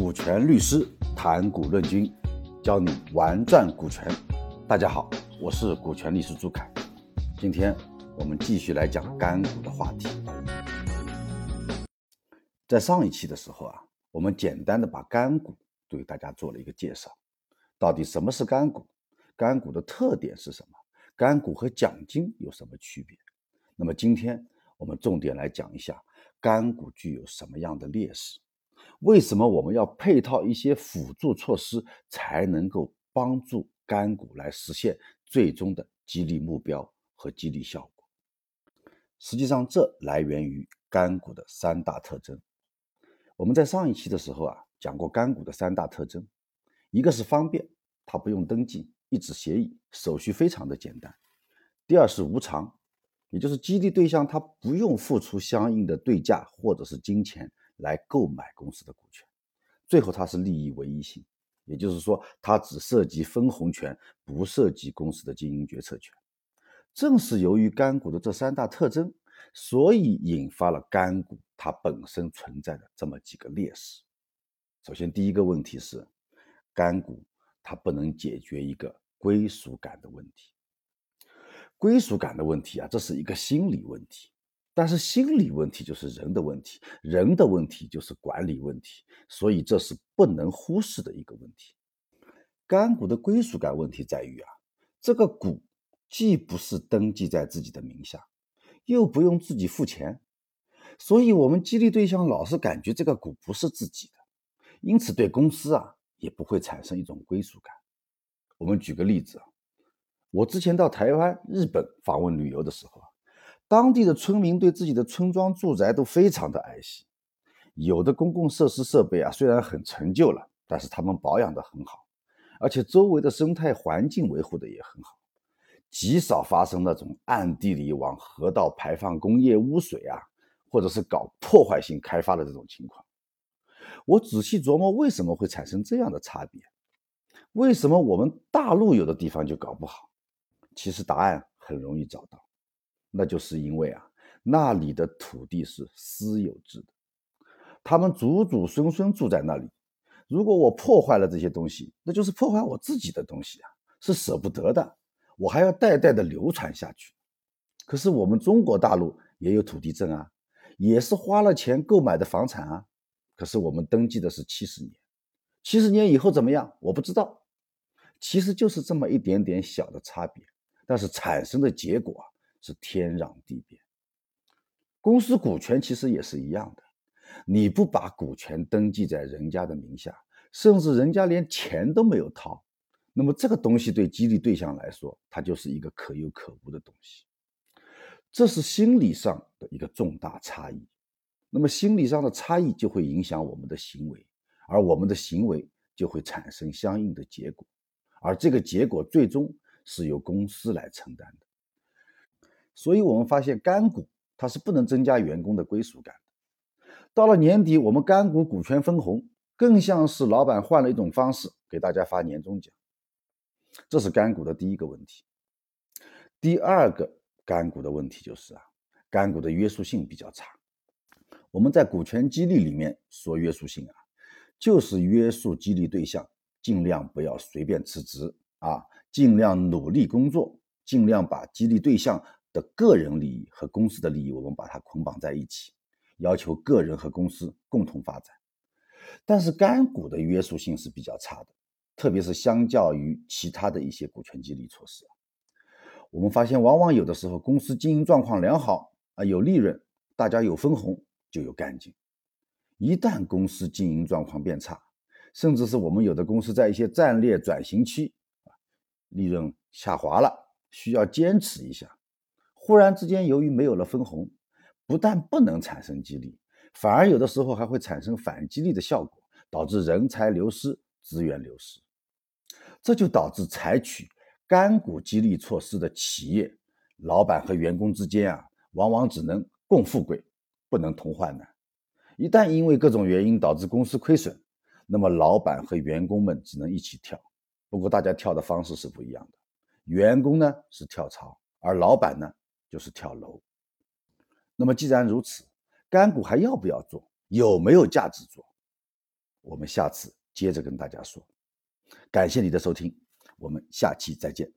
股权律师谈股论军，教你玩转股权。大家好，我是股权律师朱凯。今天我们继续来讲干股的话题。在上一期的时候啊，我们简单的把干股对大家做了一个介绍。到底什么是干股？干股的特点是什么？干股和奖金有什么区别？那么今天我们重点来讲一下干股具有什么样的劣势。为什么我们要配套一些辅助措施，才能够帮助干股来实现最终的激励目标和激励效果？实际上，这来源于干股的三大特征。我们在上一期的时候啊，讲过干股的三大特征：一个是方便，它不用登记，一纸协议，手续非常的简单；第二是无偿，也就是激励对象他不用付出相应的对价或者是金钱。来购买公司的股权，最后它是利益唯一性，也就是说，它只涉及分红权，不涉及公司的经营决策权。正是由于干股的这三大特征，所以引发了干股它本身存在的这么几个劣势。首先，第一个问题是，干股它不能解决一个归属感的问题。归属感的问题啊，这是一个心理问题。但是心理问题就是人的问题，人的问题就是管理问题，所以这是不能忽视的一个问题。干股的归属感问题在于啊，这个股既不是登记在自己的名下，又不用自己付钱，所以我们激励对象老是感觉这个股不是自己的，因此对公司啊也不会产生一种归属感。我们举个例子啊，我之前到台湾、日本访问旅游的时候啊。当地的村民对自己的村庄住宅都非常的爱惜，有的公共设施设备啊虽然很陈旧了，但是他们保养的很好，而且周围的生态环境维护的也很好，极少发生那种暗地里往河道排放工业污水啊，或者是搞破坏性开发的这种情况。我仔细琢磨，为什么会产生这样的差别？为什么我们大陆有的地方就搞不好？其实答案很容易找到。那就是因为啊，那里的土地是私有制的，他们祖祖孙孙住在那里。如果我破坏了这些东西，那就是破坏我自己的东西啊，是舍不得的。我还要代代的流传下去。可是我们中国大陆也有土地证啊，也是花了钱购买的房产啊。可是我们登记的是七十年，七十年以后怎么样？我不知道。其实就是这么一点点小的差别，但是产生的结果啊。是天壤地别。公司股权其实也是一样的，你不把股权登记在人家的名下，甚至人家连钱都没有掏，那么这个东西对激励对象来说，它就是一个可有可无的东西。这是心理上的一个重大差异。那么心理上的差异就会影响我们的行为，而我们的行为就会产生相应的结果，而这个结果最终是由公司来承担的。所以，我们发现干股它是不能增加员工的归属感。到了年底，我们干股股权分红更像是老板换了一种方式给大家发年终奖。这是干股的第一个问题。第二个干股的问题就是啊，干股的约束性比较差。我们在股权激励里面说约束性啊，就是约束激励对象尽量不要随便辞职啊，尽量努力工作，尽量把激励对象。的个人利益和公司的利益，我们把它捆绑在一起，要求个人和公司共同发展。但是干股的约束性是比较差的，特别是相较于其他的一些股权激励措施。我们发现，往往有的时候公司经营状况良好啊，有利润，大家有分红就有干劲。一旦公司经营状况变差，甚至是我们有的公司在一些战略转型期啊，利润下滑了，需要坚持一下。忽然之间，由于没有了分红，不但不能产生激励，反而有的时候还会产生反激励的效果，导致人才流失、资源流失。这就导致采取干股激励措施的企业，老板和员工之间啊，往往只能共富贵，不能同患难。一旦因为各种原因导致公司亏损，那么老板和员工们只能一起跳。不过大家跳的方式是不一样的，员工呢是跳槽，而老板呢？就是跳楼。那么既然如此，干股还要不要做？有没有价值做？我们下次接着跟大家说。感谢你的收听，我们下期再见。